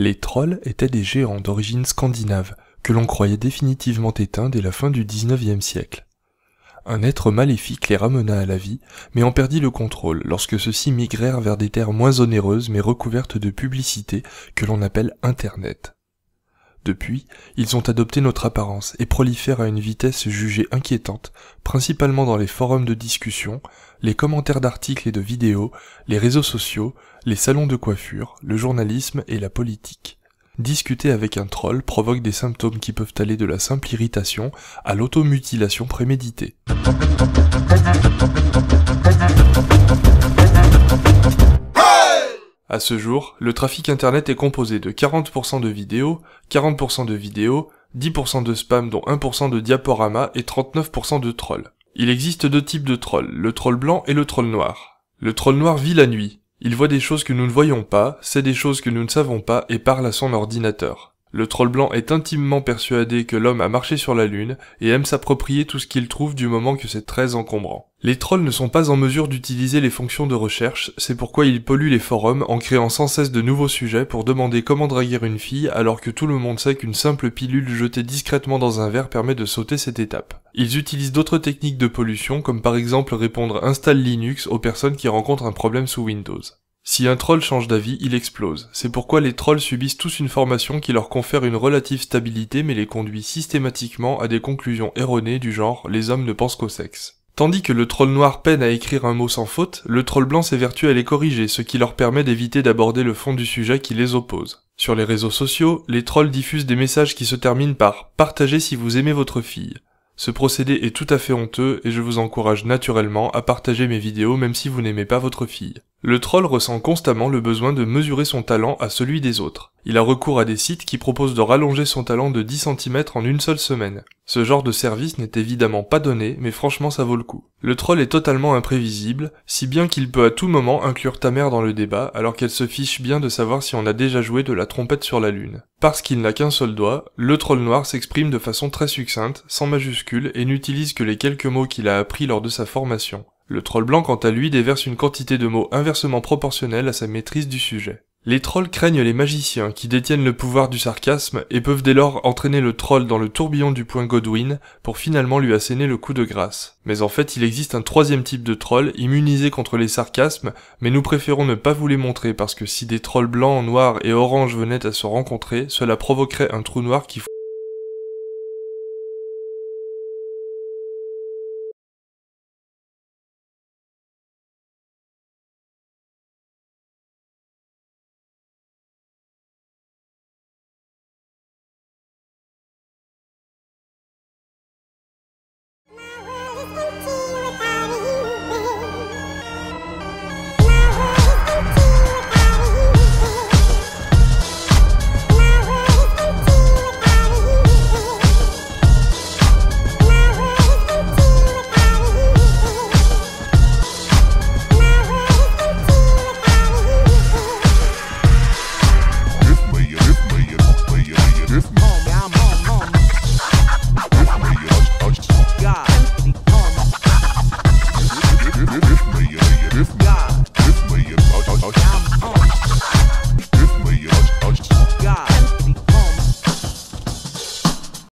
Les trolls étaient des géants d'origine scandinave, que l'on croyait définitivement éteints dès la fin du XIXe siècle. Un être maléfique les ramena à la vie, mais en perdit le contrôle lorsque ceux-ci migrèrent vers des terres moins onéreuses mais recouvertes de publicité que l'on appelle Internet. Depuis, ils ont adopté notre apparence et prolifèrent à une vitesse jugée inquiétante, principalement dans les forums de discussion, les commentaires d'articles et de vidéos, les réseaux sociaux, les salons de coiffure, le journalisme et la politique. Discuter avec un troll provoque des symptômes qui peuvent aller de la simple irritation à l'automutilation préméditée. À ce jour, le trafic internet est composé de 40% de vidéos, 40% de vidéos, 10% de spam dont 1% de diaporama et 39% de trolls. Il existe deux types de trolls, le troll blanc et le troll noir. Le troll noir vit la nuit. Il voit des choses que nous ne voyons pas, sait des choses que nous ne savons pas et parle à son ordinateur. Le troll blanc est intimement persuadé que l'homme a marché sur la lune et aime s'approprier tout ce qu'il trouve du moment que c'est très encombrant. Les trolls ne sont pas en mesure d'utiliser les fonctions de recherche, c'est pourquoi ils polluent les forums en créant sans cesse de nouveaux sujets pour demander comment draguer une fille alors que tout le monde sait qu'une simple pilule jetée discrètement dans un verre permet de sauter cette étape. Ils utilisent d'autres techniques de pollution comme par exemple répondre installe Linux aux personnes qui rencontrent un problème sous Windows. Si un troll change d'avis, il explose. C'est pourquoi les trolls subissent tous une formation qui leur confère une relative stabilité mais les conduit systématiquement à des conclusions erronées du genre les hommes ne pensent qu'au sexe. Tandis que le troll noir peine à écrire un mot sans faute, le troll blanc s'évertue à les corriger, ce qui leur permet d'éviter d'aborder le fond du sujet qui les oppose. Sur les réseaux sociaux, les trolls diffusent des messages qui se terminent par Partagez si vous aimez votre fille. Ce procédé est tout à fait honteux et je vous encourage naturellement à partager mes vidéos même si vous n'aimez pas votre fille. Le troll ressent constamment le besoin de mesurer son talent à celui des autres. Il a recours à des sites qui proposent de rallonger son talent de 10 cm en une seule semaine. Ce genre de service n'est évidemment pas donné, mais franchement ça vaut le coup. Le troll est totalement imprévisible, si bien qu'il peut à tout moment inclure ta mère dans le débat, alors qu'elle se fiche bien de savoir si on a déjà joué de la trompette sur la lune. Parce qu'il n'a qu'un seul doigt, le troll noir s'exprime de façon très succincte, sans majuscules, et n'utilise que les quelques mots qu'il a appris lors de sa formation. Le troll blanc quant à lui déverse une quantité de mots inversement proportionnelle à sa maîtrise du sujet. Les trolls craignent les magiciens qui détiennent le pouvoir du sarcasme et peuvent dès lors entraîner le troll dans le tourbillon du point Godwin pour finalement lui asséner le coup de grâce. Mais en fait il existe un troisième type de troll immunisé contre les sarcasmes mais nous préférons ne pas vous les montrer parce que si des trolls blancs, noirs et oranges venaient à se rencontrer, cela provoquerait un trou noir qui